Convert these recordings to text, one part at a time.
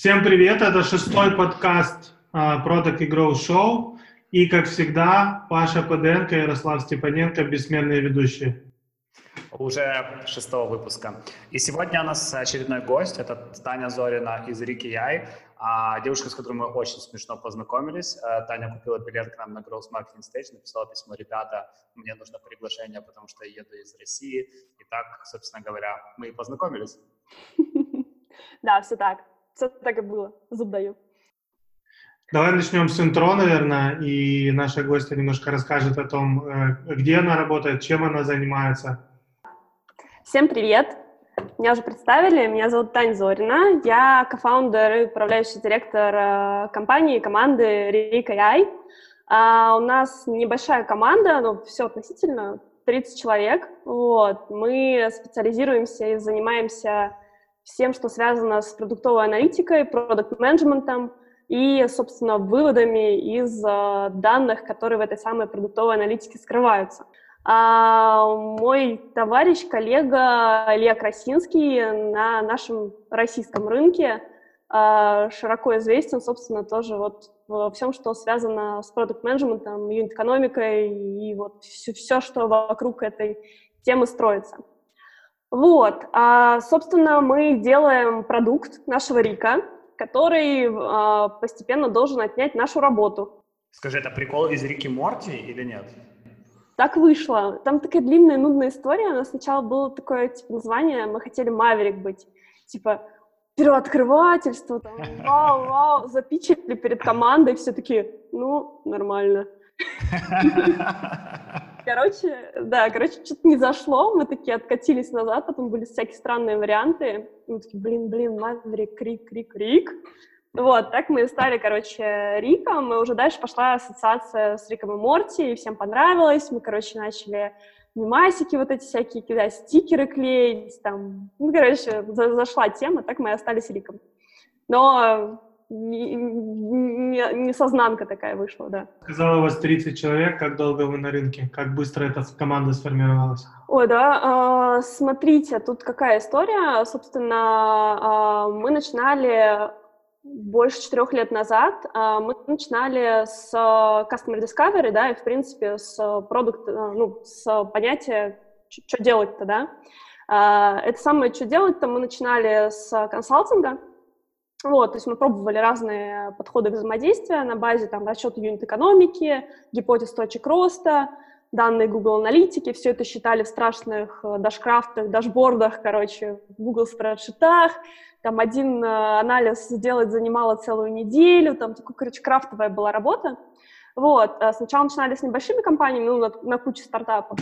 Всем привет, это шестой подкаст uh, Product и Grow Show. И, как всегда, Паша Паденко и Ярослав Степаненко, бессменные ведущие. Уже шестого выпуска. И сегодня у нас очередной гость, это Таня Зорина из Рики Яй, а девушка, с которой мы очень смешно познакомились. Э, Таня купила билет к нам на Growth Marketing Stage, написала письмо, ребята, мне нужно приглашение, потому что я еду из России. И так, собственно говоря, мы и познакомились. Да, все так. Все так и было. Зуб даю. Давай начнем с интро, наверное, и наша гостья немножко расскажет о том, э, где она работает, чем она занимается. Всем привет! Меня уже представили, меня зовут Таня Зорина, я кофаундер и управляющий директор э, компании, команды Рика AI. А у нас небольшая команда, но все относительно, 30 человек. Вот. Мы специализируемся и занимаемся всем, что связано с продуктовой аналитикой, продукт-менеджментом и, собственно, выводами из э, данных, которые в этой самой продуктовой аналитике скрываются. А мой товарищ, коллега Илья Красинский на нашем российском рынке э, широко известен, собственно, тоже вот во всем, что связано с продукт-менеджментом, юнит-экономикой и вот все, все, что вокруг этой темы строится. Вот, а, собственно, мы делаем продукт нашего Рика, который а, постепенно должен отнять нашу работу. Скажи, это прикол из Рики Морти или нет? Так вышло. Там такая длинная, нудная история. У нас сначала было такое типа, название, мы хотели Маверик быть. Типа, первооткрывательство, там, вау, вау, запичили перед командой, все таки ну, нормально. Короче, да, короче, что-то не зашло, мы такие откатились назад, потом были всякие странные варианты. И мы такие, блин, блин, Маверик, Крик, Крик, Рик. Вот, так мы стали, короче, Риком, и уже дальше пошла ассоциация с Риком и Морти, и всем понравилось, мы, короче, начали мемасики вот эти всякие кидать, стикеры клеить, там, ну, короче, за зашла тема, так мы и остались Риком. Но не, не, сознанка такая вышла, да. Сказала, у вас 30 человек, как долго вы на рынке? Как быстро эта команда сформировалась? Ой, да, э, смотрите, тут какая история. Собственно, э, мы начинали больше четырех лет назад. Э, мы начинали с Customer Discovery, да, и, в принципе, с продукт, ну, с понятия, что делать-то, да. Это самое, что делать-то, мы начинали с консалтинга, вот, то есть мы пробовали разные подходы взаимодействия на базе там, расчета юнит-экономики, гипотез точек роста, данные Google аналитики, все это считали в страшных э, дашкрафтах, дашбордах, короче, в Google спредшитах, там один э, анализ сделать занимало целую неделю, там такая, короче, крафтовая была работа. Вот, э, сначала начинали с небольшими компаниями, ну, на, на куче стартапов,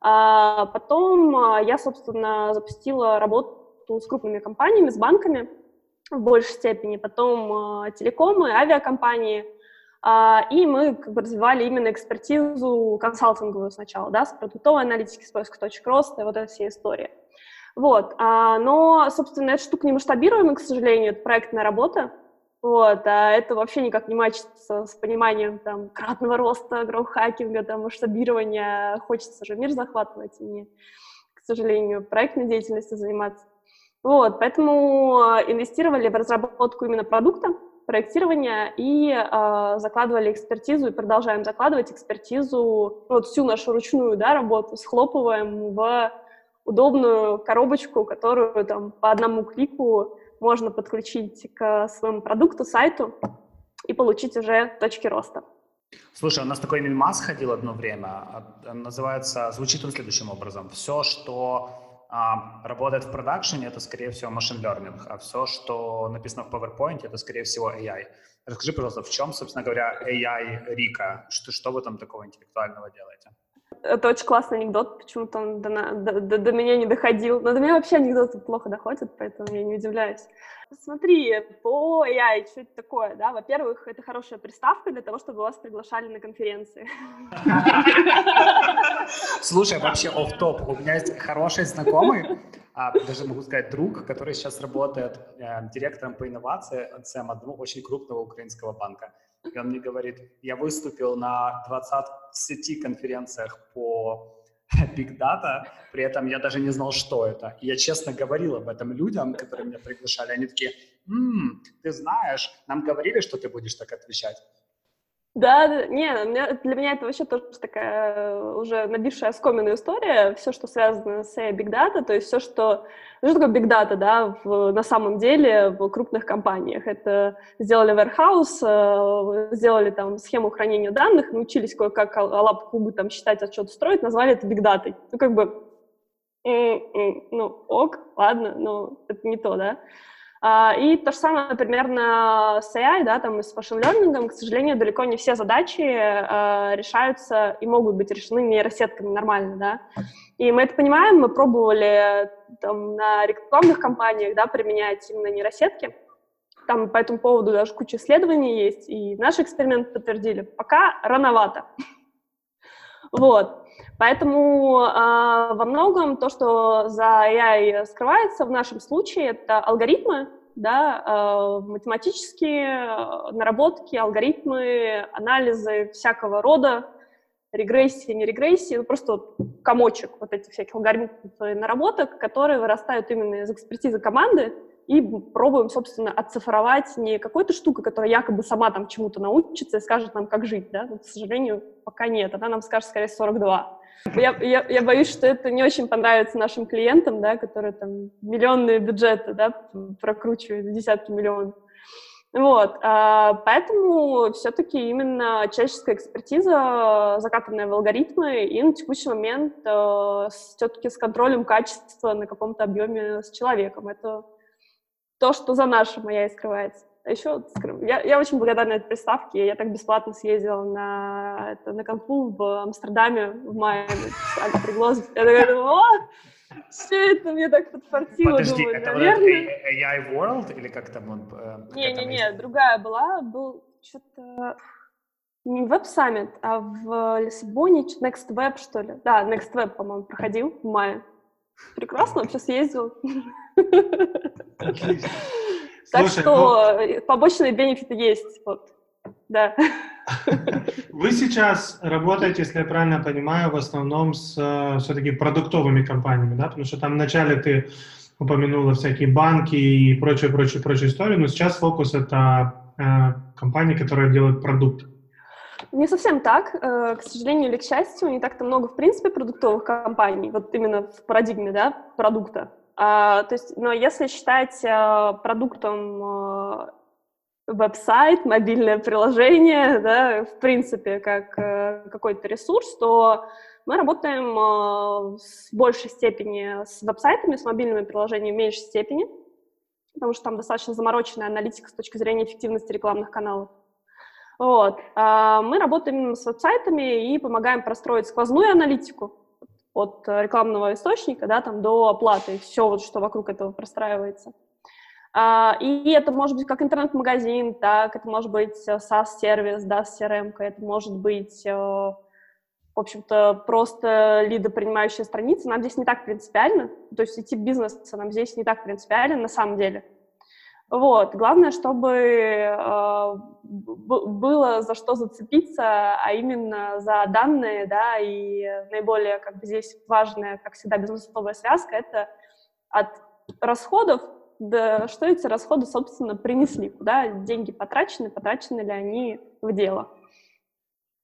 а потом я, собственно, запустила работу с крупными компаниями, с банками, в большей степени, потом э, телекомы, авиакомпании, э, и мы как бы развивали именно экспертизу консалтинговую сначала, да, с продуктовой аналитики, с поиска точек роста, вот эта вся история. Вот, а, но, собственно, эта штука не масштабируема, к сожалению, это проектная работа, вот, а это вообще никак не мачится с пониманием там кратного роста, гроу-хакинга, там, масштабирования, хочется же мир захватывать, и не, к сожалению, проектной деятельностью заниматься. Вот, поэтому э, инвестировали в разработку именно продукта, проектирования и э, закладывали экспертизу и продолжаем закладывать экспертизу, вот всю нашу ручную да, работу схлопываем в удобную коробочку, которую там по одному клику можно подключить к своему продукту, сайту и получить уже точки роста. Слушай, у нас такой мимас ходил одно время, а, называется, звучит он следующим образом. Все, что а, работает в продакшене, это, скорее всего, машин learning, а все, что написано в PowerPoint, это, скорее всего, AI. Расскажи, пожалуйста, в чем, собственно говоря, AI Рика? Что, что вы там такого интеллектуального делаете? Это очень классный анекдот, почему-то он до, до, до, меня не доходил. Но до меня вообще анекдоты плохо доходят, поэтому я не удивляюсь. Смотри, по AI, что это такое, да? Во-первых, это хорошая приставка для того, чтобы вас приглашали на конференции. Слушай, вообще оф топ У меня есть хороший знакомый, а, даже могу сказать друг, который сейчас работает э, директором по инновациям одного очень крупного украинского банка. И он мне говорит, я выступил на 20 конференциях по Big Data, при этом я даже не знал, что это. И я честно говорил об этом людям, которые меня приглашали. Они такие, М, ты знаешь, нам говорили, что ты будешь так отвечать. Да, не, для меня это вообще тоже такая э, уже набившая оскоменную история, все, что связано с Big Data, то есть все, что... Ну, что такое Big Data, да, в, на самом деле в крупных компаниях? Это сделали warehouse, э, сделали там схему хранения данных, научились кое-как лап кубы там считать, отчет строить, назвали это Big Data. Ну, как бы, ну, ок, ладно, но это не то, да. А, и то же самое примерно с AI, да, там, и с машин learning, к сожалению, далеко не все задачи э, решаются и могут быть решены нейросетками нормально, да. И мы это понимаем, мы пробовали там, на рекламных кампаниях, да, применять именно нейросетки. Там по этому поводу даже куча исследований есть, и наши эксперименты подтвердили, пока рановато. Вот. Поэтому э, во многом то, что за AI скрывается в нашем случае, это алгоритмы, да, э, математические наработки, алгоритмы, анализы всякого рода, регрессии, не регрессии, ну, просто вот комочек вот этих всяких алгоритмов и наработок, которые вырастают именно из экспертизы команды, и пробуем, собственно, оцифровать не какой-то штукой, которая якобы сама там чему-то научится и скажет нам, как жить, да, но, к сожалению, пока нет, она нам скажет, скорее, 42. Я, я, я боюсь, что это не очень понравится нашим клиентам, да, которые там миллионные бюджеты, да, прокручивают десятки миллионов. Вот, а, поэтому все-таки именно человеческая экспертиза, закатанная в алгоритмы, и на текущий момент а, все-таки с контролем качества на каком-то объеме с человеком. Это то, что за нашим моя и скрывается. А еще я, я очень благодарна этой приставке. Я так бесплатно съездила на, это, на конфу в Амстердаме в мае. Пригласит. Я такая, о, все это мне так подфартило. Подожди, думаю, это наверное... AI World или как там он? Э, Не-не-не, другая была. Был что-то не Summit, а в Лиссабоне Next Web, что ли. Да, Next Web, по-моему, проходил в мае. Прекрасно, вообще съездил. Отлично. Так Слушай, что ну... побочные бенефиты есть. Вот. Да. Вы сейчас работаете, если я правильно понимаю, в основном с э, все-таки продуктовыми компаниями, да? Потому что там вначале ты упомянула всякие банки и прочие, прочие, прочие истории, но сейчас фокус это э, компании, которые делают продукт. Не совсем так. Э, к сожалению или к счастью, не так-то много, в принципе, продуктовых компаний, вот именно в парадигме, да, продукта. А, то есть, но если считать а, продуктом а, веб-сайт, мобильное приложение, да, в принципе, как какой-то ресурс, то мы работаем а, в большей степени с веб-сайтами, с мобильными приложениями в меньшей степени, потому что там достаточно замороченная аналитика с точки зрения эффективности рекламных каналов. Вот. А, мы работаем с веб-сайтами и помогаем простроить сквозную аналитику, от рекламного источника, да, там, до оплаты, все вот, что вокруг этого простраивается. А, и это может быть как интернет-магазин, так, это может быть SaaS-сервис, да, CRM, это может быть, э, в общем-то, просто лидопринимающая страница. Нам здесь не так принципиально, то есть идти бизнеса нам здесь не так принципиально на самом деле. Вот. Главное, чтобы э, было за что зацепиться, а именно за данные, да, и наиболее как бы здесь важная, как всегда, бизнесовая связка — это от расходов да, что эти расходы, собственно, принесли, куда деньги потрачены, потрачены ли они в дело.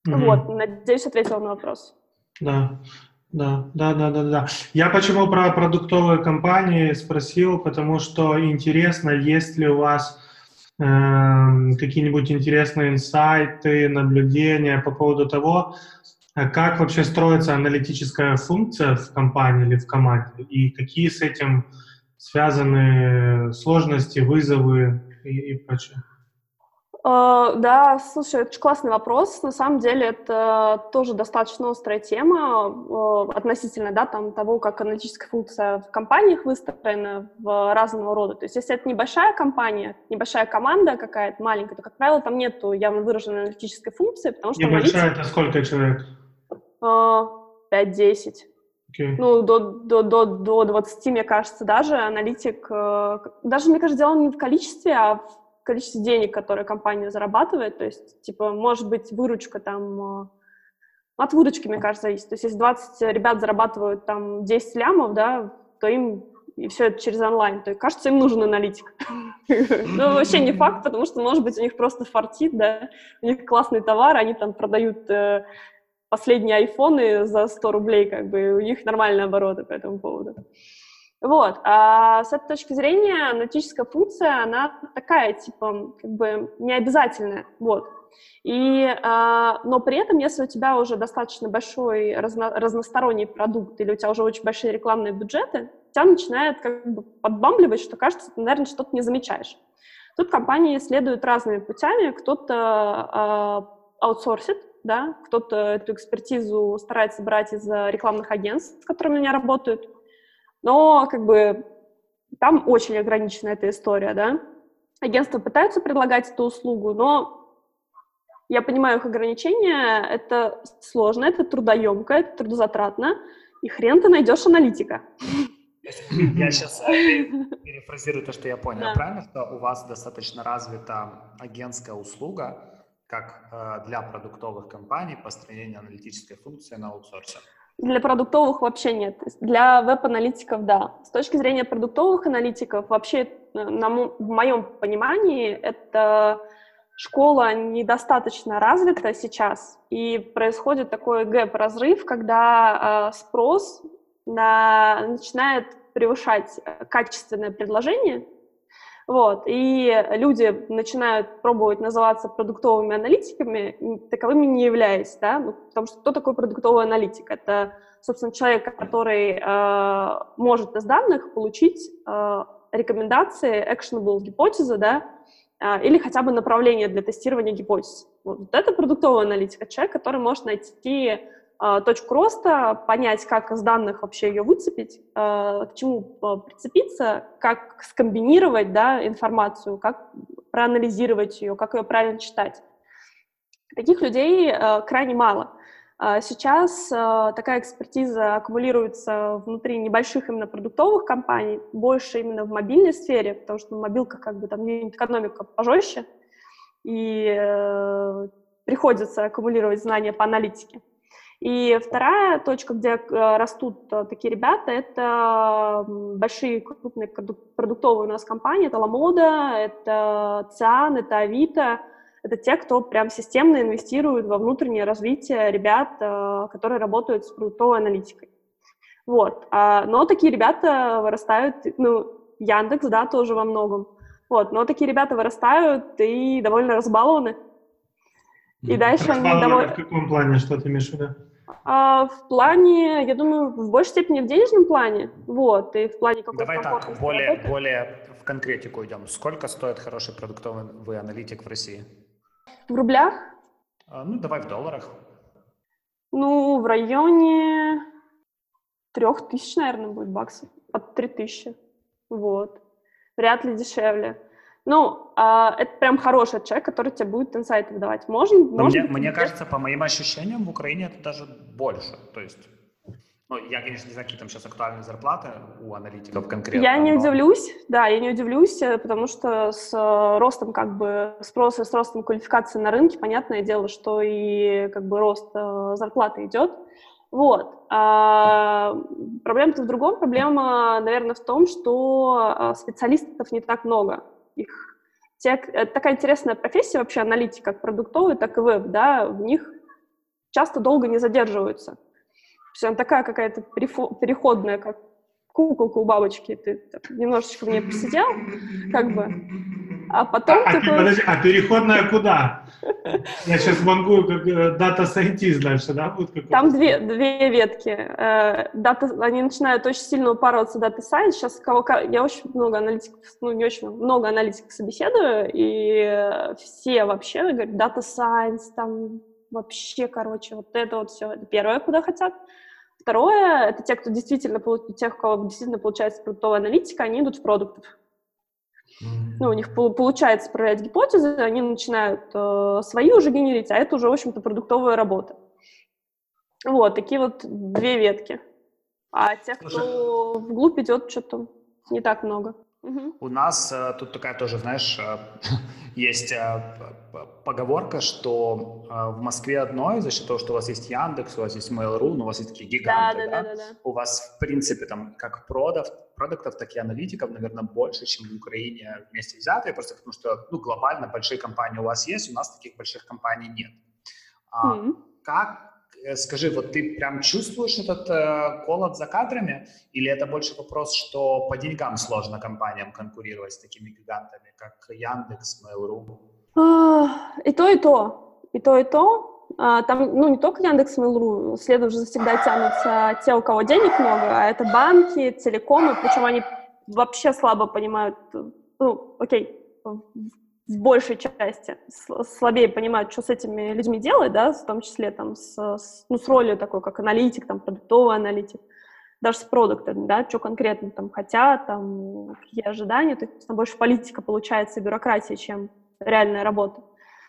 Mm-hmm. Вот, надеюсь, ответила на вопрос. Да. Да, да, да, да, да. Я почему про продуктовые компании спросил, потому что интересно, есть ли у вас э, какие-нибудь интересные инсайты, наблюдения по поводу того, э, как вообще строится аналитическая функция в компании или в команде, и какие с этим связаны сложности, вызовы и, и прочее. Uh, да, слушай, это очень классный вопрос. На самом деле это тоже достаточно острая тема uh, относительно да, там, того, как аналитическая функция в компаниях выстроена в разного рода. То есть если это небольшая компания, небольшая команда какая-то маленькая, то, как правило, там нет явно выраженной аналитической функции, потому что... Небольшая аналитик... — это сколько человек? Uh, 5-10. Okay. Ну, до, до, до, до 20, мне кажется, даже аналитик... Даже, мне кажется, дело не в количестве, а в количестве денег, которые компания зарабатывает, то есть, типа, может быть, выручка там, э, от выручки, мне кажется, зависит. То есть, если 20 ребят зарабатывают там 10 лямов, да, то им и все это через онлайн, то кажется, им нужен аналитик. Ну, вообще не факт, потому что, может быть, у них просто фартит, да, у них классный товар, они там продают э, последние айфоны за 100 рублей, как бы, у них нормальные обороты по этому поводу. Вот, а с этой точки зрения аналитическая функция, она такая, типа, как бы необязательная, вот. И, а, но при этом, если у тебя уже достаточно большой разно, разносторонний продукт или у тебя уже очень большие рекламные бюджеты, тебя начинает как бы подбамбливать, что кажется, ты, наверное, что-то не замечаешь. Тут компании следуют разными путями. Кто-то а, аутсорсит, да, кто-то эту экспертизу старается брать из рекламных агентств, с которыми меня работают, но как бы там очень ограничена эта история, да. Агентства пытаются предлагать эту услугу, но я понимаю их ограничения, это сложно, это трудоемко, это трудозатратно, и хрен ты найдешь аналитика. Я сейчас э, перефразирую то, что я понял. Да. Правильно, что у вас достаточно развита агентская услуга, как э, для продуктовых компаний построение аналитической функции на аутсорсе? Для продуктовых вообще нет. Для веб-аналитиков, да. С точки зрения продуктовых аналитиков, вообще, э, на, в моем понимании, это школа недостаточно развита сейчас, и происходит такой гэп-разрыв, когда э, спрос на, начинает превышать э, качественное предложение, вот, и люди начинают пробовать называться продуктовыми аналитиками, таковыми не являясь, да, ну, потому что кто такой продуктовый аналитик? Это, собственно, человек, который э, может из данных получить э, рекомендации, actionable гипотезы, да, э, или хотя бы направление для тестирования гипотез. Вот, вот это продуктовая аналитика, человек, который может найти точку роста, понять, как из данных вообще ее выцепить, а, к чему а, прицепиться, как скомбинировать да, информацию, как проанализировать ее, как ее правильно читать. Таких людей крайне мало. Сейчас такая экспертиза аккумулируется внутри небольших именно продуктовых компаний, больше именно в мобильной сфере, потому что мобилках как бы там экономика пожестче, и э, приходится аккумулировать знания по аналитике. И вторая точка, где э, растут э, такие ребята, это большие крупные продуктовые у нас компании, это Ламода, это ЦИАН, это Авито, это те, кто прям системно инвестирует во внутреннее развитие ребят, э, которые работают с продуктовой аналитикой. Вот. А, но такие ребята вырастают, ну, Яндекс, да, тоже во многом. Вот. Но такие ребята вырастают и довольно разбалованы. И дальше они довольно... В каком плане, что ты имеешь в виду? А, в плане, я думаю, в большей степени в денежном плане, вот, и в плане какой-то Давай так, более, более в конкретику идем. Сколько стоит хороший продуктовый вы аналитик в России? В рублях? А, ну, давай в долларах. Ну, в районе трех тысяч, наверное, будет баксов. От три тысячи. Вот. Вряд ли дешевле. Ну, а, это прям хороший человек, который тебе будет инсайты выдавать. Можно, Но можно мне, мне кажется, по моим ощущениям, в Украине это даже больше. То есть, ну, я, конечно, не знаю, какие там сейчас актуальные зарплаты у аналитиков конкретно. Я не но... удивлюсь, да, я не удивлюсь, э, потому что с э, ростом как бы спроса, с ростом квалификации на рынке, понятное дело, что и как бы рост э, зарплаты идет. Вот. А, проблема-то в другом. Проблема, наверное, в том, что специалистов не так много их. Это такая интересная профессия вообще, аналитик, как продуктовый, так и веб, да, в них часто долго не задерживаются. То есть она такая какая-то переходная, как куколка у бабочки, ты немножечко в ней посидел, как бы, а потом а, такой... Подожди, а переходная куда? Я сейчас могу как data scientist дальше, да? Будет Там две, две ветки. Data, э, они начинают очень сильно упарываться data science. Сейчас кого, я очень много аналитиков, ну не очень много аналитиков собеседую, и все вообще говорят, data science, там вообще, короче, вот это вот все. Это первое, куда хотят. Второе, это те, кто действительно, тех, у кого действительно получается продуктовая аналитика, они идут в продуктов ну, у них получается проверять гипотезы, они начинают э, свои уже генерить, а это уже, в общем-то, продуктовая работа. Вот, такие вот две ветки. А тех, кто вглубь идет, что-то не так много. У нас э, тут такая тоже, знаешь, э, есть э, поговорка, что в Москве одной, за счет того, что у вас есть Яндекс, у вас есть Mail.ru, ну, у вас есть такие гиганты, да, да, да, да, да. у вас, в принципе, там, как продав, продуктов, так и аналитиков, наверное, больше, чем в Украине вместе взятые, просто потому что, ну, глобально большие компании у вас есть, у нас таких больших компаний нет. Mm-hmm. Как Э, скажи, вот ты прям чувствуешь этот э, голод за кадрами, или это больше вопрос, что по деньгам сложно компаниям конкурировать с такими гигантами, как Яндекс, Mail.ru? А, и то, и то. И то, и то. А, там, ну, не только Яндекс, Mail.ru, следом же всегда тянутся те, у кого денег много, а это банки, телекомы, причем они вообще слабо понимают, ну, окей, в большей части слабее понимают, что с этими людьми делать, да, в том числе там с, с, ну, с ролью такой, как аналитик, там, продуктовый аналитик, даже с продуктами, да, что конкретно там хотят, там, какие ожидания, то есть там больше политика получается бюрократия, чем реальная работа.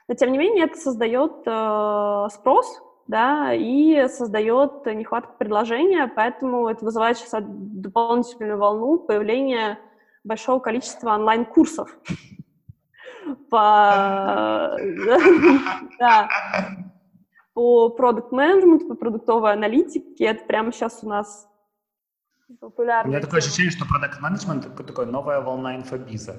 Но, тем не менее, это создает э, спрос, да, и создает нехватку предложения, поэтому это вызывает сейчас дополнительную волну появления большого количества онлайн-курсов по, да, по продукт менеджменту по продуктовой аналитике. Это прямо сейчас у нас популярно. У меня такое ощущение, что продукт менеджмент это такая новая волна инфобиза.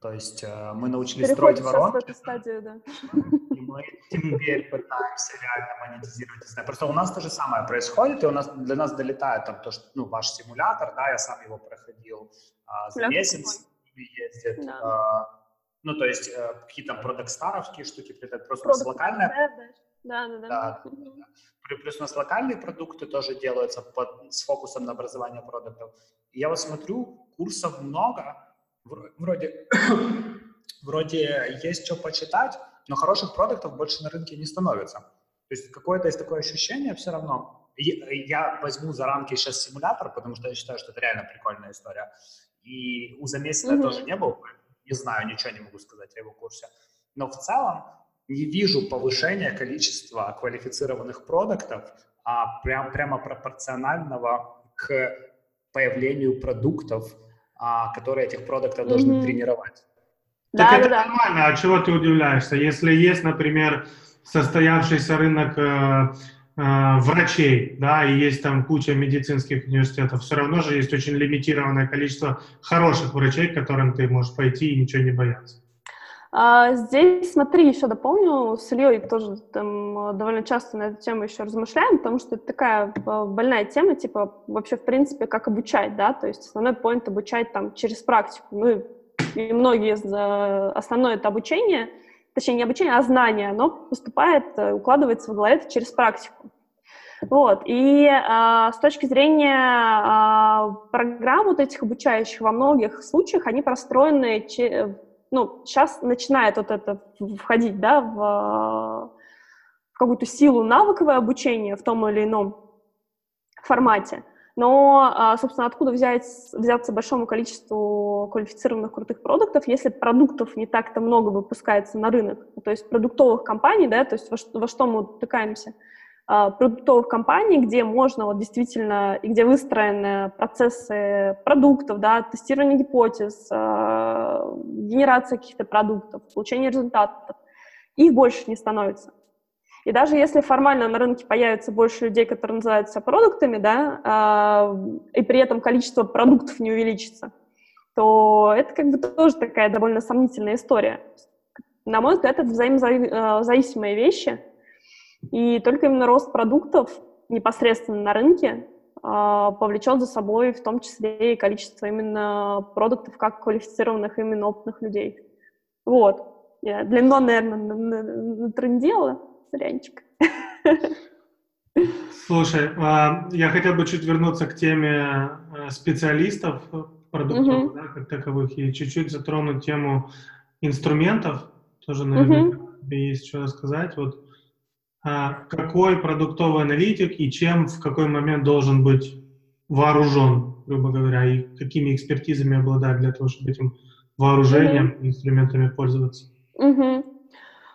То есть э, мы научились Переходит строить воронки. эту стадию, да. И мы теперь пытаемся реально монетизировать. Не знаю, просто у нас то же самое происходит, и у нас для нас долетает там то, что ну, ваш симулятор, да, я сам его проходил а, за месяц, ездит. Да. А, ну, то есть э, какие-то продакт-старовские штуки, это просто Product, локальные. Да, да, да. да. да. Плюс у нас локальные продукты тоже делаются под, с фокусом на образование продуктов. И я вот смотрю, курсов много, вроде, вроде есть что почитать, но хороших продуктов больше на рынке не становится. То есть какое-то есть такое ощущение все равно. Я возьму за рамки сейчас симулятор, потому что я считаю, что это реально прикольная история. И у Замесина mm-hmm. тоже не был, не знаю, ничего не могу сказать о его курсе. Но в целом не вижу повышения количества квалифицированных продуктов, а прям, прямо пропорционального к появлению продуктов, а, которые этих продуктов mm-hmm. должны тренировать. Так да, это да, нормально, а чего ты удивляешься? Если есть, например, состоявшийся рынок э, врачей, да, и есть там куча медицинских университетов, все равно же есть очень лимитированное количество хороших врачей, к которым ты можешь пойти и ничего не бояться. А, здесь, смотри, еще дополню, с Ильей тоже там довольно часто на эту тему еще размышляем, потому что это такая а, больная тема, типа вообще, в принципе, как обучать, да, то есть основной point обучать там через практику. Ну, и многие, основное это обучение — точнее, не обучение, а знание, оно поступает, э, укладывается в голове через практику. Вот. И э, с точки зрения э, программ вот этих обучающих во многих случаях, они простроены, че, ну, сейчас начинает вот это входить, да, в, в какую-то силу навыковое обучение в том или ином формате. Но, а, собственно, откуда взять, взяться большому количеству квалифицированных крутых продуктов, если продуктов не так-то много выпускается на рынок? То есть продуктовых компаний, да, то есть во, во что мы утыкаемся? А, продуктовых компаний, где можно вот действительно, и где выстроены процессы продуктов, да, тестирование гипотез, а, генерация каких-то продуктов, получение результатов, их больше не становится. И даже если формально на рынке появится больше людей, которые называются продуктами, да, э, и при этом количество продуктов не увеличится, то это как бы тоже такая довольно сомнительная история. На мой взгляд, это взаимозависимые вещи, и только именно рост продуктов непосредственно на рынке э, повлечет за собой в том числе и количество именно продуктов как квалифицированных именно опытных людей. Вот. Я длинно, наверное, натрендела сорянчик. Слушай, а, я хотел бы чуть вернуться к теме э, специалистов продуктов, угу. да, как таковых, и чуть-чуть затронуть тему инструментов. Тоже, наверное, угу. есть что рассказать. Вот а, какой продуктовый аналитик и чем в какой момент должен быть вооружен, грубо говоря, и какими экспертизами обладать для того, чтобы этим вооружением, угу. инструментами пользоваться? Угу.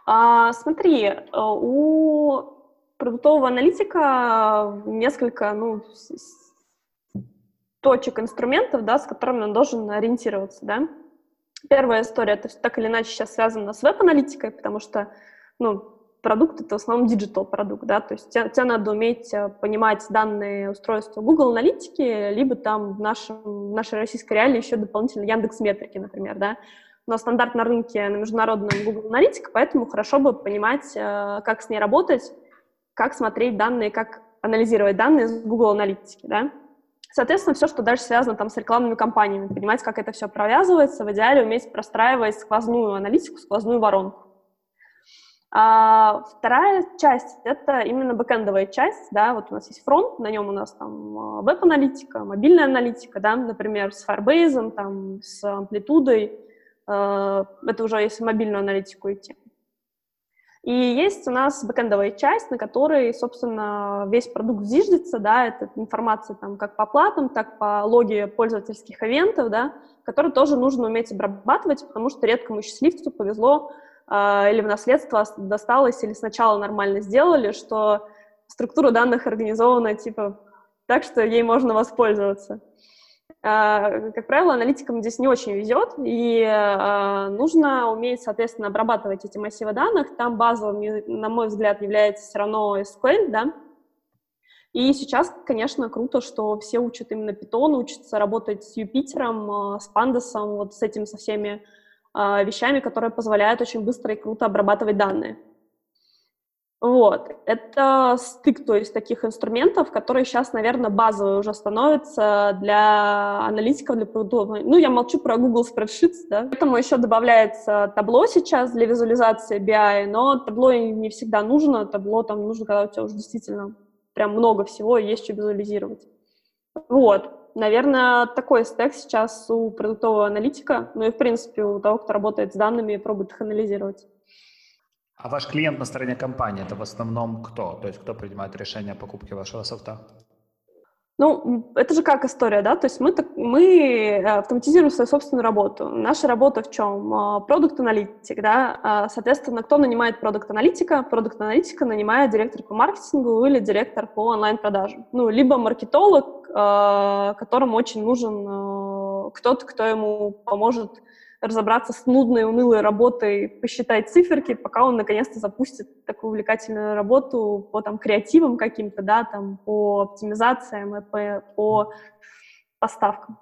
А, смотри, э, у продуктового аналитика несколько, ну, точек инструментов, да, с которыми он должен ориентироваться, да. Первая история, это так или иначе сейчас связано с веб-аналитикой, потому что, ну, продукт — это в основном digital продукт, да, то есть тебе, тебе надо уметь э, понимать данные устройства Google Аналитики, либо там в, нашем, в нашей российской реалии еще дополнительно Яндекс Метрики, например, да. Но стандарт на рынке на международном Google аналитика, поэтому хорошо бы понимать, э, как с ней работать, как смотреть данные, как анализировать данные с Google аналитики, да. Соответственно, все, что дальше связано там с рекламными кампаниями, понимать, как это все провязывается, в идеале уметь простраивать сквозную аналитику, сквозную воронку. А вторая часть — это именно бэкэндовая часть, да, вот у нас есть фронт, на нем у нас там а, веб-аналитика, мобильная аналитика, да, например, с Firebase, там, с амплитудой, это уже если мобильную аналитику идти. И есть у нас бэкэндовая часть, на которой, собственно, весь продукт зиждется, да, это информация там как по платам, так по логе пользовательских ивентов, да, которые тоже нужно уметь обрабатывать, потому что редкому счастливцу повезло э, или в наследство досталось, или сначала нормально сделали, что структура данных организована типа так, что ей можно воспользоваться. А, как правило, аналитикам здесь не очень везет, и а, нужно уметь, соответственно, обрабатывать эти массивы данных. Там базовым, на мой взгляд, является все равно SQL, да. И сейчас, конечно, круто, что все учат именно Python, учатся работать с Юпитером, а, с Пандасом, вот с этим, со всеми вещами, которые позволяют очень быстро и круто обрабатывать данные. Вот. Это стык, то есть таких инструментов, которые сейчас, наверное, базовые уже становятся для аналитиков, для продуктов. Ну, я молчу про Google Spreadsheets, да. Поэтому еще добавляется табло сейчас для визуализации BI, но табло не всегда нужно. Табло там нужно, когда у тебя уже действительно прям много всего, и есть что визуализировать. Вот. Наверное, такой стек сейчас у продуктового аналитика, ну и, в принципе, у того, кто работает с данными и пробует их анализировать. А ваш клиент на стороне компании это в основном кто? То есть кто принимает решение о покупке вашего софта? Ну, это же как история, да? То есть мы, мы э, автоматизируем свою собственную работу. Наша работа в чем? А, продукт-аналитик, да? А, соответственно, кто нанимает продукт-аналитика? Продукт-аналитика нанимает директор по маркетингу или директор по онлайн-продажам. Ну, либо маркетолог, а, которому очень нужен кто-то, кто ему поможет разобраться с нудной, унылой работой, посчитать циферки, пока он наконец-то запустит такую увлекательную работу по там креативам каким-то, да, там по оптимизациям и по, по поставкам.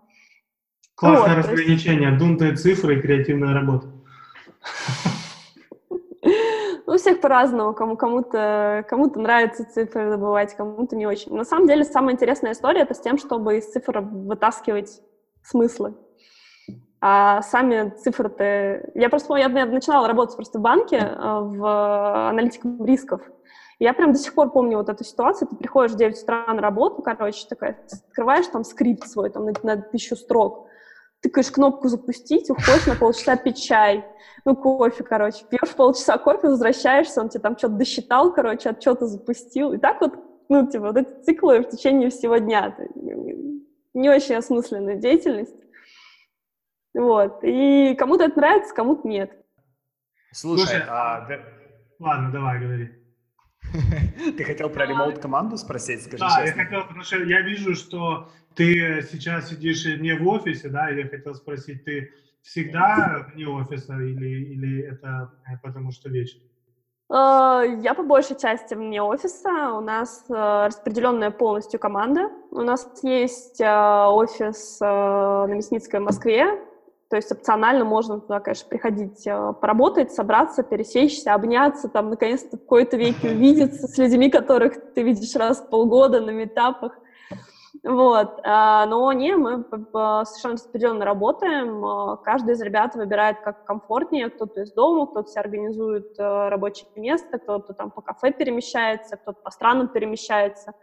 Классное вот, разграничение. Есть... Дунтые цифры и креативная работа. Ну, всех по-разному. Кому, кому-то, кому-то нравится цифры добывать, кому-то не очень. На самом деле, самая интересная история — это с тем, чтобы из цифр вытаскивать смыслы. А сами цифры-то... Я просто я, я начинала работать просто в банке, э, в аналитиком рисков. И я прям до сих пор помню вот эту ситуацию. Ты приходишь в 9 утра на работу, короче, такая, открываешь там скрипт свой, там на, на тысячу строк, тыкаешь кнопку «Запустить», уходишь на полчаса пить чай, ну, кофе, короче, пьешь полчаса кофе, возвращаешься, он тебе там что-то досчитал, короче, отчеты запустил. И так вот, ну, типа, вот эти циклы в течение всего дня. Не очень осмысленная деятельность. Вот. И кому-то это нравится, кому-то нет. Слушай, Слушай а... Ладно, давай, говори. Ты хотел про ремоут-команду спросить, скажи Да, я хотел, потому что я вижу, что ты сейчас сидишь не в офисе, да, и я хотел спросить, ты всегда вне офиса или, или это э, потому что вечер? Э, я по большей части вне офиса. У нас э, распределенная полностью команда. У нас есть офис на Мясницкой в Москве, то есть опционально можно туда, конечно, приходить, э, поработать, собраться, пересечься, обняться, там, наконец-то в какой-то веке увидеться с людьми, которых ты видишь раз в полгода на метапах. Вот. А, но не, мы совершенно распределенно работаем. А, каждый из ребят выбирает как комфортнее. Кто-то из дома, кто-то себе организует э, рабочее место, кто-то там по кафе перемещается, кто-то по странам перемещается.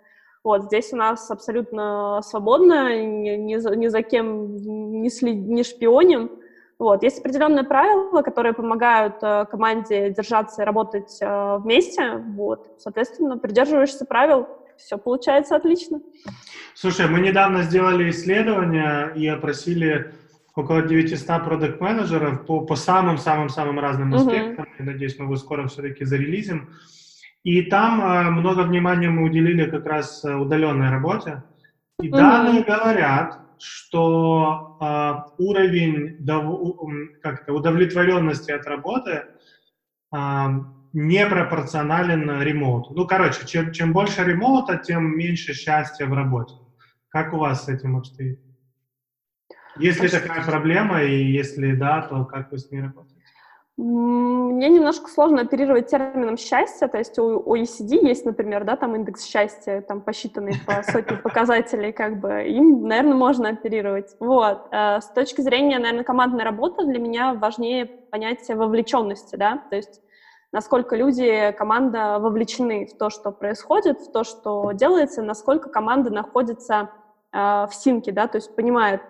Вот, здесь у нас абсолютно свободно, ни, ни, за, ни за кем не, след, не шпионим. Вот. Есть определенные правила, которые помогают э, команде держаться и работать э, вместе. Вот. Соответственно, придерживаешься правил, все получается отлично. Слушай, мы недавно сделали исследование и опросили около 900 продукт-менеджеров по, по самым-самым-самым разным аспектам. Uh-huh. надеюсь, мы его скоро все-таки зарелизим. И там э, много внимания мы уделили как раз э, удаленной работе. И mm-hmm. данные говорят, что э, уровень дов... как удовлетворенности от работы э, непропорционален ремоуту. Ну, короче, чем, чем больше ремоута, тем меньше счастья в работе. Как у вас с этим обстоит? Есть ли такая проблема, и если да, то как вы с ней работаете? Мне немножко сложно оперировать термином счастья, то есть у OECD есть, например, да, там индекс счастья, там посчитанный по сотне показателей, как бы, им, наверное, можно оперировать. Вот. Э, с точки зрения, наверное, командной работы для меня важнее понятие вовлеченности, да, то есть насколько люди, команда вовлечены в то, что происходит, в то, что делается, насколько команда находится э, в синке, да, то есть понимает,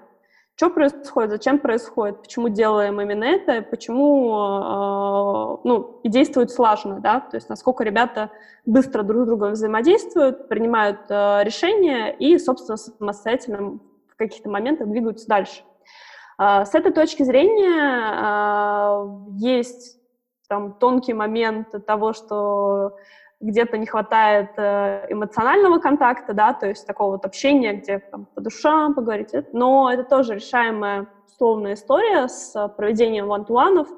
что происходит, зачем происходит, почему делаем именно это, почему, э, ну, и действуют слаженно, да, то есть насколько ребята быстро друг с другом взаимодействуют, принимают э, решения и, собственно, самостоятельно в каких-то моментах двигаются дальше. Э, с этой точки зрения э, есть там тонкий момент того, что где-то не хватает э, эмоционального контакта, да, то есть такого вот общения, где там, по душам поговорить, но это тоже решаемая условная история с проведением ван-ту-ванов,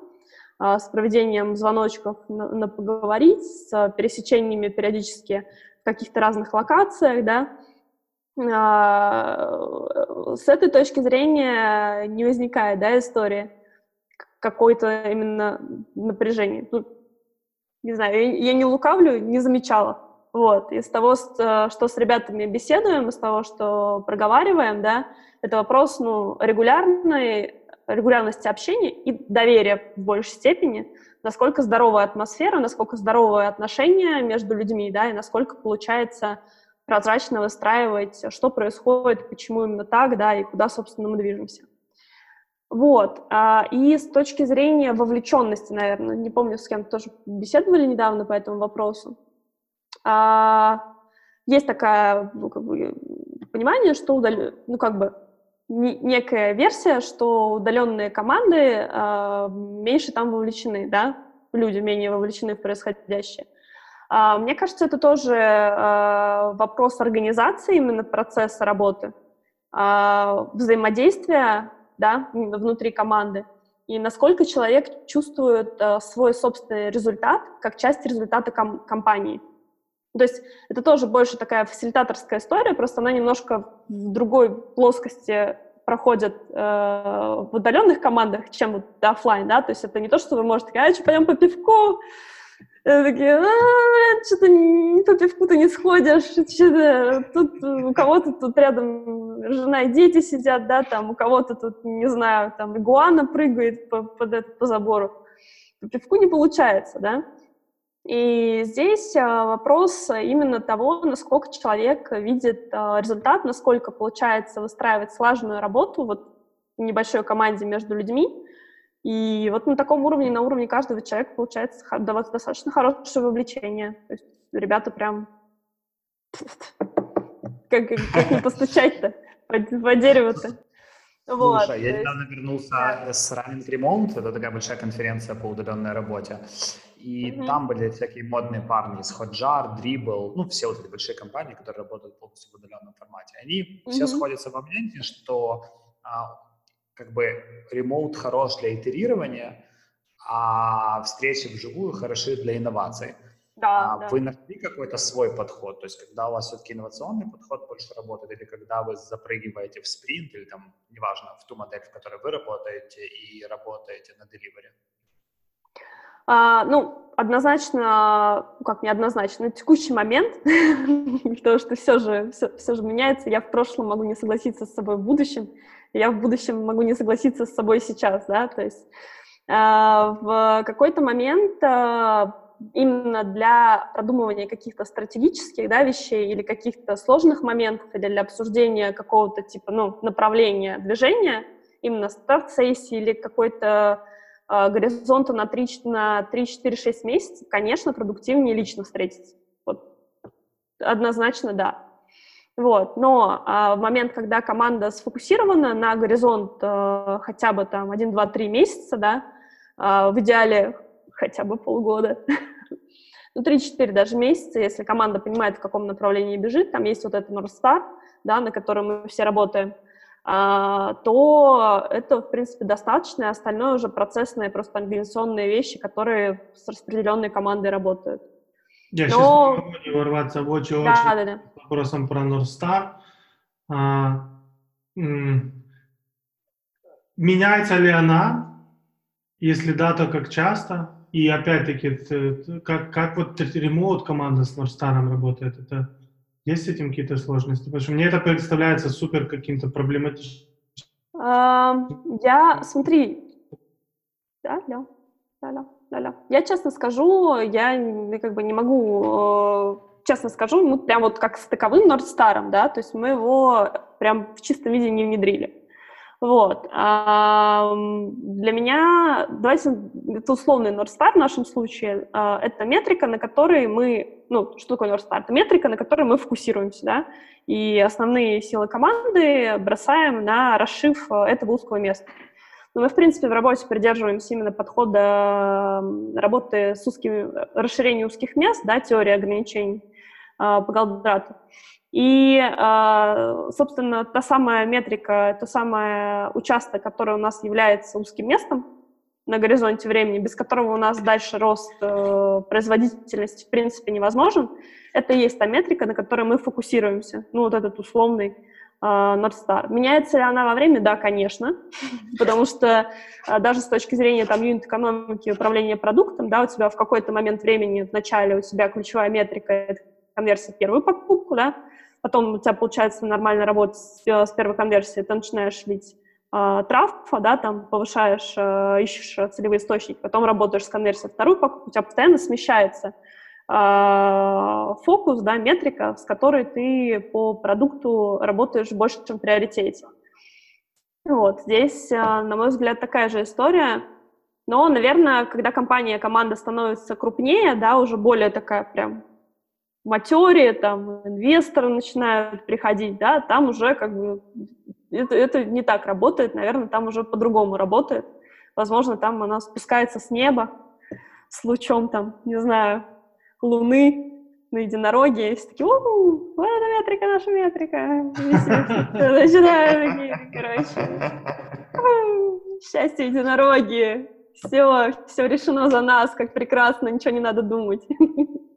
а, с проведением звоночков на, на поговорить, с пересечениями периодически в каких-то разных локациях, да, а, с этой точки зрения не возникает, да, история какой-то именно напряжения. Тут не знаю, я, не лукавлю, не замечала. Вот, из того, э, что с ребятами беседуем, из того, что проговариваем, да, это вопрос, ну, регулярной, регулярности общения и доверия в большей степени, насколько здоровая атмосфера, насколько здоровые отношения между людьми, да, и насколько получается прозрачно выстраивать, что происходит, почему именно так, да, и куда, собственно, мы движемся. Вот. А, и с точки зрения вовлеченности, наверное, не помню, с кем тоже беседовали недавно по этому вопросу. А, есть такое ну, как бы, понимание, что удал... ну, как бы, некая версия, что удаленные команды а, меньше там вовлечены, да, люди менее вовлечены в происходящее. Мне кажется, это тоже вопрос организации именно процесса работы, взаимодействия да, внутри команды, и насколько человек чувствует э, свой собственный результат как часть результата ком- компании. То есть это тоже больше такая фасилитаторская история, просто она немножко в другой плоскости проходит э, в удаленных командах, чем вот офлайн, да, то есть это не то, что вы можете сказать, а пойдем по пивку, я такие, а, что-то не по пивку-то не сходишь, что-то тут у кого-то тут рядом жена и дети сидят, да, там у кого-то тут, не знаю, там игуана прыгает по, под это, по забору. По пивку не получается, да. И здесь а, вопрос именно того, насколько человек видит а, результат, насколько получается выстраивать слаженную работу вот в небольшой команде между людьми, и вот на таком уровне, на уровне каждого человека получается достаточно хорошее вовлечение. То есть ребята прям... Как, как не постучать-то по, по дереву-то? Вот. Слушай, я недавно вернулся да. с Running Remote, это такая большая конференция по удаленной работе, и mm-hmm. там были всякие модные парни из Hotjar, Dribble, ну, все вот эти большие компании, которые работают полностью в удаленном формате. Они mm-hmm. все сходятся во мнении, что а, как бы ремоут хорош для итерирования, а встречи вживую хороши для инноваций. Да, а да. Вы нашли какой-то свой подход? То есть когда у вас все-таки инновационный подход больше работает, или когда вы запрыгиваете в спринт, или там, неважно, в ту модель, в которой вы работаете, и работаете на деливере? А, ну, однозначно, как не однозначно, на текущий момент, потому что все же, все, все же меняется. Я в прошлом могу не согласиться с собой в будущем я в будущем могу не согласиться с собой сейчас, да, то есть э, в какой-то момент э, именно для продумывания каких-то стратегических да, вещей или каких-то сложных моментов или для обсуждения какого-то типа ну, направления движения, именно старт-сессии или какой-то э, горизонта на 3, на 3, 4, 6 месяцев, конечно, продуктивнее лично встретиться. Вот. Однозначно, да. Вот. Но а, в момент, когда команда сфокусирована на горизонт а, хотя бы там 1, 2, 3 месяца, да, а, в идеале хотя бы полгода, ну, 3-4 даже месяца, если команда понимает, в каком направлении бежит, там есть вот этот North Star, да, на котором мы все работаем, а, то это, в принципе, достаточно, и остальное уже процессные, просто организационные вещи, которые с распределенной командой работают. Я Но... сейчас не могу не ворваться в очень, да, очень да, да. Вопросом про. А, меняется ли она? Если да, то как часто? И опять-таки, как, как вот ремоут команда с Northstar работает? Это есть с этим какие-то сложности? Потому что мне это представляется супер каким-то проблематичным. Я, смотри, да, да, да, да, да, да. Я честно скажу, я как бы не могу, э, честно скажу, мы прям вот как с таковым Нордстаром, да, то есть мы его прям в чистом виде не внедрили. Вот. А, для меня, давайте, это условный Нордстар в нашем случае, а, это метрика, на которой мы, ну, что такое Нордстар? Это метрика, на которой мы фокусируемся, да, и основные силы команды бросаем на расшив а, этого узкого места. Но мы, в принципе, в работе придерживаемся именно подхода работы с узкими, расширения узких мест, да, теории ограничений по Галдрату. И, а, собственно, та самая метрика, то самое участок, который у нас является узким местом на горизонте времени, без которого у нас дальше рост э, производительности в принципе невозможен, это и есть та метрика, на которой мы фокусируемся. Ну, вот этот условный а, North Star. Меняется ли она во время? Да, конечно, потому что а, даже с точки зрения там юнит-экономики управления продуктом, да, у тебя в какой-то момент времени в начале у тебя ключевая метрика — это конверсия в первую покупку, да, потом у тебя получается нормально работать с, э, первой конверсией, ты начинаешь лить э, да, там повышаешь, э, ищешь целевые источники, потом работаешь с конверсией вторую покупку, у тебя постоянно смещается э, фокус, да, метрика, с которой ты по продукту работаешь в большем приоритете. Вот, здесь, э, на мой взгляд, такая же история, но, наверное, когда компания, команда становится крупнее, да, уже более такая прям матере, там, инвесторы начинают приходить, да, там уже как бы это, это не так работает, наверное, там уже по-другому работает. Возможно, там она спускается с неба с лучом, там, не знаю, луны на единороге, и все такие, у вот эта метрика, наша метрика. Начинаем такие, короче, счастье единороги, все, все решено за нас, как прекрасно, ничего не надо думать.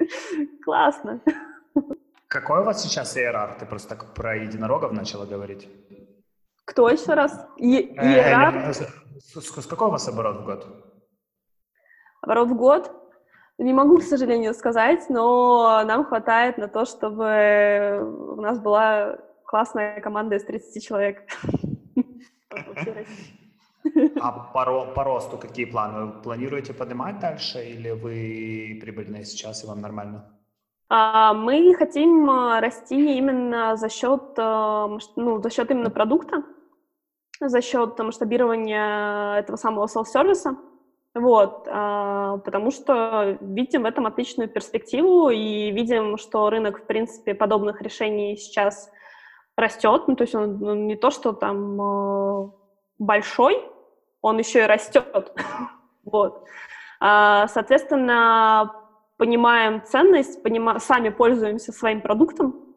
Классно. Какой у вас сейчас ARR? Ты просто так про единорогов начала говорить. Кто еще раз? Е- ARR? С, какой у вас оборот в год? Оборот в год? Не могу, к сожалению, сказать, но нам хватает на то, чтобы у нас была классная команда из 30 человек. А по, по росту какие планы? Вы планируете поднимать дальше или вы прибыльные сейчас и вам нормально? А, мы хотим а, расти именно за счет, а, ну, за счет именно продукта, за счет масштабирования этого самого селф-сервиса. Вот, потому что видим в этом отличную перспективу и видим, что рынок, в принципе, подобных решений сейчас растет. Ну, то есть он не то, что там большой, он еще и растет. вот. А, соответственно, понимаем ценность, понима- сами пользуемся своим продуктом,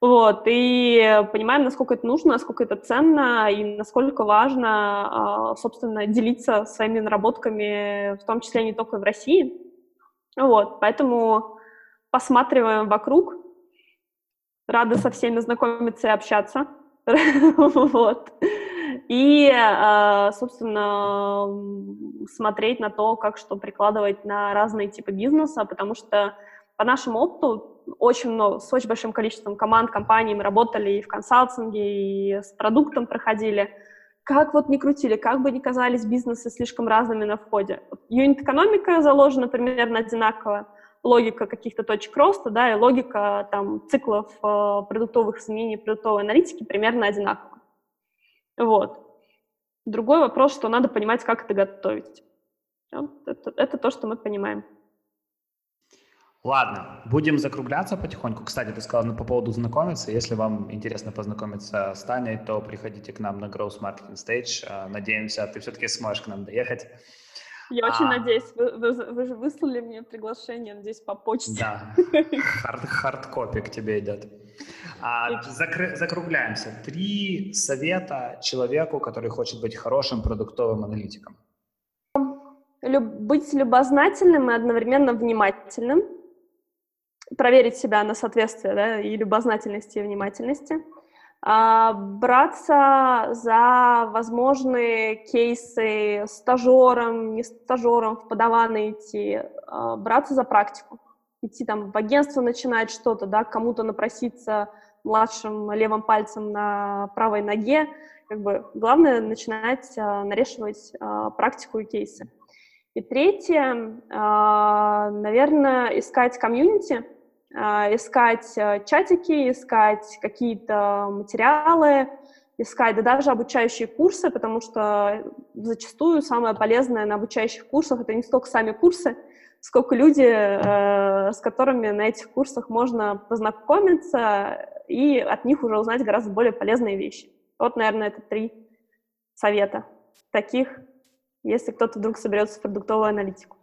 вот, и понимаем, насколько это нужно, насколько это ценно и насколько важно, а, собственно, делиться своими наработками, в том числе не только в России. Вот, поэтому посматриваем вокруг, рады со всеми знакомиться и общаться. вот и, а, собственно, смотреть на то, как что прикладывать на разные типы бизнеса, потому что по нашему опыту очень много, с очень большим количеством команд, компаний мы работали и в консалтинге, и с продуктом проходили. Как вот не крутили, как бы ни казались бизнесы слишком разными на входе. Юнит-экономика заложена примерно одинаково, логика каких-то точек роста, да, и логика там циклов э, продуктовых изменений, продуктовой аналитики примерно одинакова. Вот. Другой вопрос, что надо понимать, как это готовить. Это, это то, что мы понимаем. Ладно, будем закругляться потихоньку. Кстати, ты сказал ну, по поводу знакомиться. Если вам интересно познакомиться с Таней, то приходите к нам на Growth Marketing Stage. А, надеемся, ты все-таки сможешь к нам доехать. Я а... очень надеюсь. Вы, вы, вы же выслали мне приглашение, надеюсь, по почте. Да, хард, хардкопи к тебе идет. А, закр... Закругляемся. Три совета человеку, который хочет быть хорошим продуктовым аналитиком. Люб... Быть любознательным и одновременно внимательным. Проверить себя на соответствие да, и любознательности, и внимательности. А, браться за возможные кейсы стажером, не стажером, в подаваны идти, а, браться за практику, идти там в агентство начинать что-то, да, кому-то напроситься младшим левым пальцем на правой ноге, как бы главное начинать а, нарешивать практику и кейсы. И третье, наверное, искать комьюнити, а, искать э, чатики, искать какие-то материалы, искать да даже обучающие курсы, потому что зачастую самое полезное на обучающих курсах это не столько сами курсы, сколько люди, э, с которыми на этих курсах можно познакомиться и от них уже узнать гораздо более полезные вещи. Вот, наверное, это три совета таких, если кто-то вдруг соберется в продуктовую аналитику.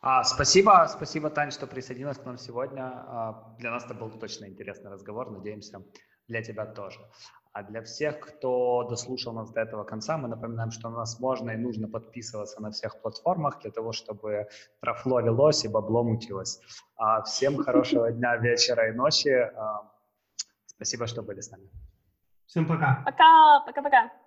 А, спасибо, спасибо, Тань, что присоединилась к нам сегодня. А, для нас это был точно интересный разговор, надеемся, для тебя тоже. А для всех, кто дослушал нас до этого конца, мы напоминаем, что у нас можно и нужно подписываться на всех платформах для того, чтобы трафло велось и бабло мутилось. А, всем хорошего дня, вечера и ночи. А, спасибо, что были с нами. Всем пока. Пока, пока-пока.